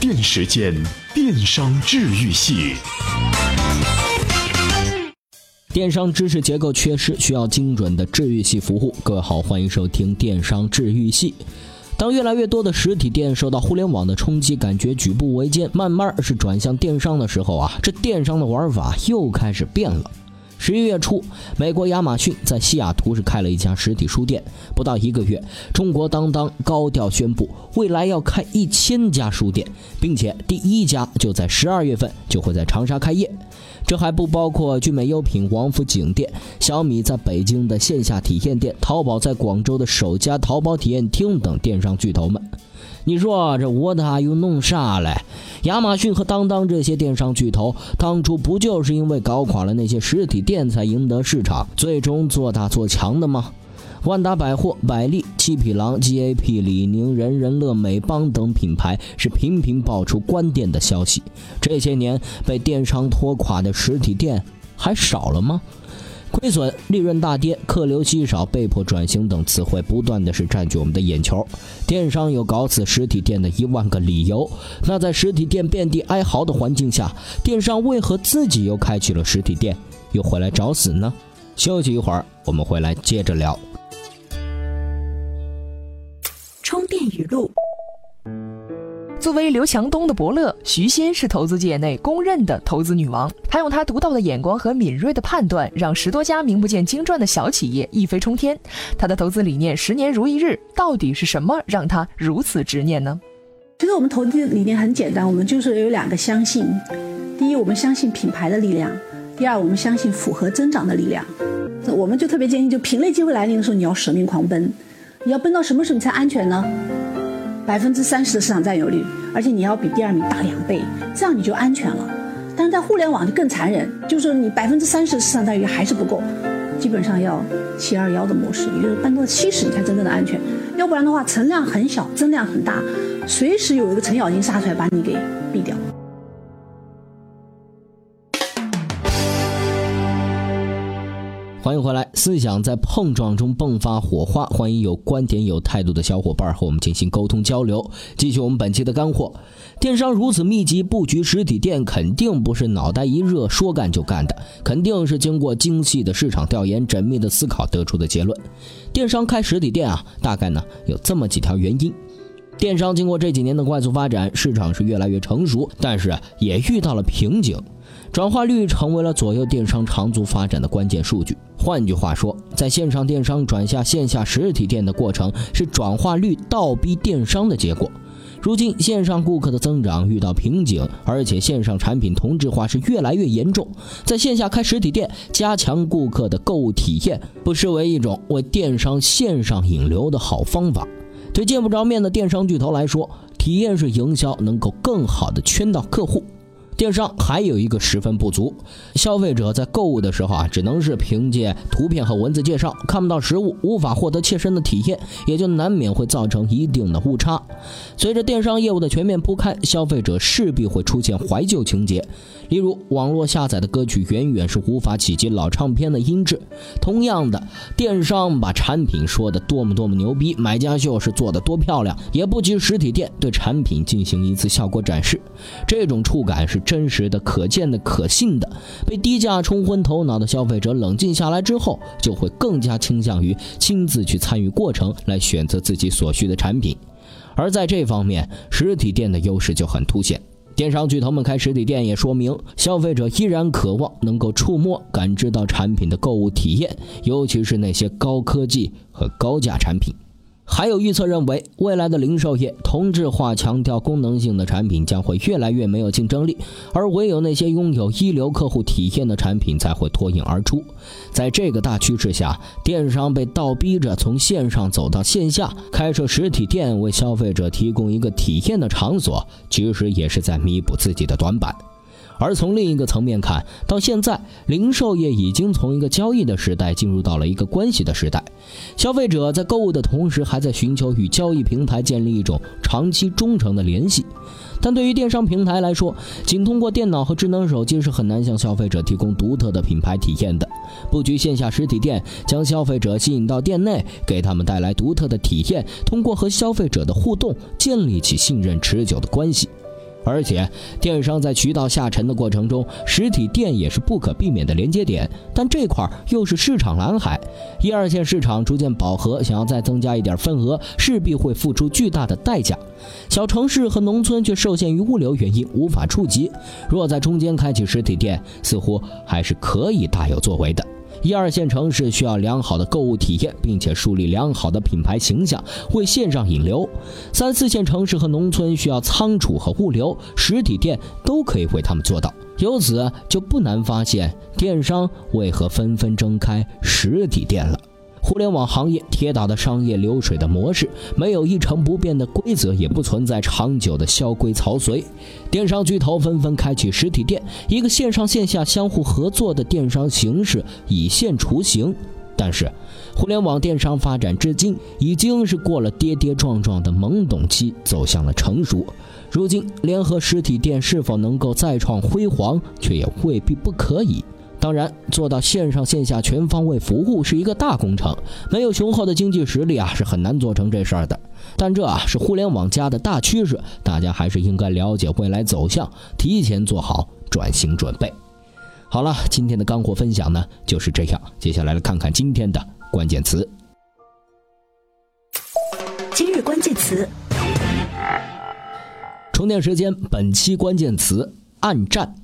电时间，电商治愈系。电商知识结构缺失，需要精准的治愈系服务。各位好，欢迎收听电商治愈系。当越来越多的实体店受到互联网的冲击，感觉举步维艰，慢慢是转向电商的时候啊，这电商的玩法又开始变了。十一月初，美国亚马逊在西雅图是开了一家实体书店。不到一个月，中国当当高调宣布，未来要开一千家书店，并且第一家就在十二月份就会在长沙开业。这还不包括聚美优品王府井店、小米在北京的线下体验店、淘宝在广州的首家淘宝体验厅等电商巨头们。你说这 What are you 弄啥嘞？亚马逊和当当这些电商巨头，当初不就是因为搞垮了那些实体店才赢得市场，最终做大做强的吗？万达百货、百丽、七匹狼、GAP、李宁、人人乐、美邦等品牌是频频爆出关店的消息。这些年被电商拖垮的实体店还少了吗？亏损、利润大跌、客流稀少、被迫转型等词汇不断的是占据我们的眼球。电商有搞死实体店的一万个理由，那在实体店遍地哀嚎的环境下，电商为何自己又开启了实体店，又回来找死呢？休息一会儿，我们回来接着聊。充电语录。作为刘强东的伯乐，徐仙是投资界内公认的投资女王。她用她独到的眼光和敏锐的判断，让十多家名不见经传的小企业一飞冲天。她的投资理念“十年如一日”，到底是什么让她如此执念呢？其实我们投资理念很简单，我们就是有两个相信：第一，我们相信品牌的力量；第二，我们相信复合增长的力量。我们就特别坚信，就品类机会来临的时候，你要舍命狂奔。你要奔到什么时候你才安全呢？百分之三十的市场占有率，而且你要比第二名大两倍，这样你就安全了。但是在互联网就更残忍，就是你百分之三十的市场占有率还是不够，基本上要七二幺的模式，也就是奔到七十你才真正的安全。要不然的话，存量很小，增量很大，随时有一个程咬金杀出来把你给毙掉。欢迎回来，思想在碰撞中迸发火花。欢迎有观点、有态度的小伙伴和我们进行沟通交流。继续我们本期的干货：电商如此密集布局实体店，肯定不是脑袋一热说干就干的，肯定是经过精细的市场调研、缜密的思考得出的结论。电商开实体店啊，大概呢有这么几条原因。电商经过这几年的快速发展，市场是越来越成熟，但是也遇到了瓶颈。转化率成为了左右电商长足发展的关键数据。换句话说，在线上电商转下线下实体店的过程，是转化率倒逼电商的结果。如今线上顾客的增长遇到瓶颈，而且线上产品同质化是越来越严重。在线下开实体店，加强顾客的购物体验，不失为一种为电商线上引流的好方法。对见不着面的电商巨头来说，体验式营销能够更好的圈到客户。电商还有一个十分不足，消费者在购物的时候啊，只能是凭借图片和文字介绍，看不到实物，无法获得切身的体验，也就难免会造成一定的误差。随着电商业务的全面铺开，消费者势必会出现怀旧情节，例如网络下载的歌曲远远是无法企及老唱片的音质。同样的，电商把产品说的多么多么牛逼，买家秀是做的多漂亮，也不及实体店对产品进行一次效果展示。这种触感是。真实的、可见的、可信的，被低价冲昏头脑的消费者冷静下来之后，就会更加倾向于亲自去参与过程，来选择自己所需的产品。而在这方面，实体店的优势就很凸显。电商巨头们开实体店，也说明消费者依然渴望能够触摸、感知到产品的购物体验，尤其是那些高科技和高价产品。还有预测认为，未来的零售业同质化、强调功能性的产品将会越来越没有竞争力，而唯有那些拥有一流客户体验的产品才会脱颖而出。在这个大趋势下，电商被倒逼着从线上走到线下，开设实体店，为消费者提供一个体验的场所，其实也是在弥补自己的短板。而从另一个层面看，到现在，零售业已经从一个交易的时代进入到了一个关系的时代。消费者在购物的同时，还在寻求与交易平台建立一种长期忠诚的联系。但对于电商平台来说，仅通过电脑和智能手机是很难向消费者提供独特的品牌体验的。布局线下实体店，将消费者吸引到店内，给他们带来独特的体验，通过和消费者的互动，建立起信任持久的关系。而且，电商在渠道下沉的过程中，实体店也是不可避免的连接点。但这块又是市场蓝海，一二线市场逐渐饱和，想要再增加一点份额，势必会付出巨大的代价。小城市和农村却受限于物流原因无法触及。若在中间开启实体店，似乎还是可以大有作为的。一二线城市需要良好的购物体验，并且树立良好的品牌形象，为线上引流；三四线城市和农村需要仓储和物流，实体店都可以为他们做到。由此就不难发现，电商为何纷纷睁开实体店了。互联网行业铁打的商业流水的模式，没有一成不变的规则，也不存在长久的萧规曹随。电商巨头纷纷开启实体店，一个线上线下相互合作的电商形式已现雏形。但是，互联网电商发展至今，已经是过了跌跌撞撞的懵懂期，走向了成熟。如今，联合实体店是否能够再创辉煌，却也未必不可以。当然，做到线上线下全方位服务是一个大工程，没有雄厚的经济实力啊，是很难做成这事儿的。但这啊是互联网加的大趋势，大家还是应该了解未来走向，提前做好转型准备。好了，今天的干货分享呢就是这样，接下来来看看今天的关键词。今日关键词：充电时间，本期关键词：暗战。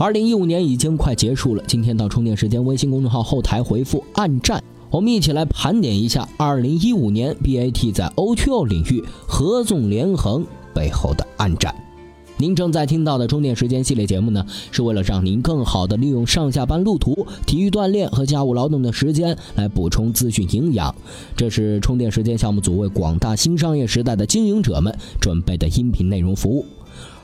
二零一五年已经快结束了，今天到充电时间微信公众号后台回复“暗战”，我们一起来盘点一下二零一五年 BAT 在 O2O 领域合纵连横背后的暗战。您正在听到的充电时间系列节目呢，是为了让您更好的利用上下班路途、体育锻炼和家务劳动的时间来补充资讯营养。这是充电时间项目组为广大新商业时代的经营者们准备的音频内容服务。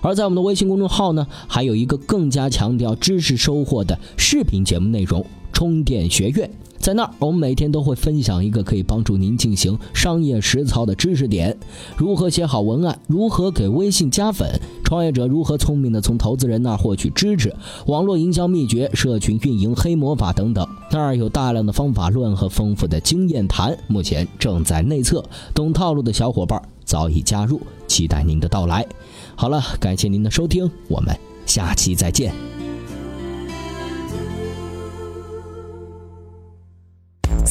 而在我们的微信公众号呢，还有一个更加强调知识收获的视频节目内容——充电学院。在那儿，我们每天都会分享一个可以帮助您进行商业实操的知识点：如何写好文案，如何给微信加粉，创业者如何聪明的从投资人那儿获取支持，网络营销秘诀、社群运营黑魔法等等。那儿有大量的方法论和丰富的经验谈，目前正在内测，懂套路的小伙伴早已加入，期待您的到来。好了，感谢您的收听，我们下期再见。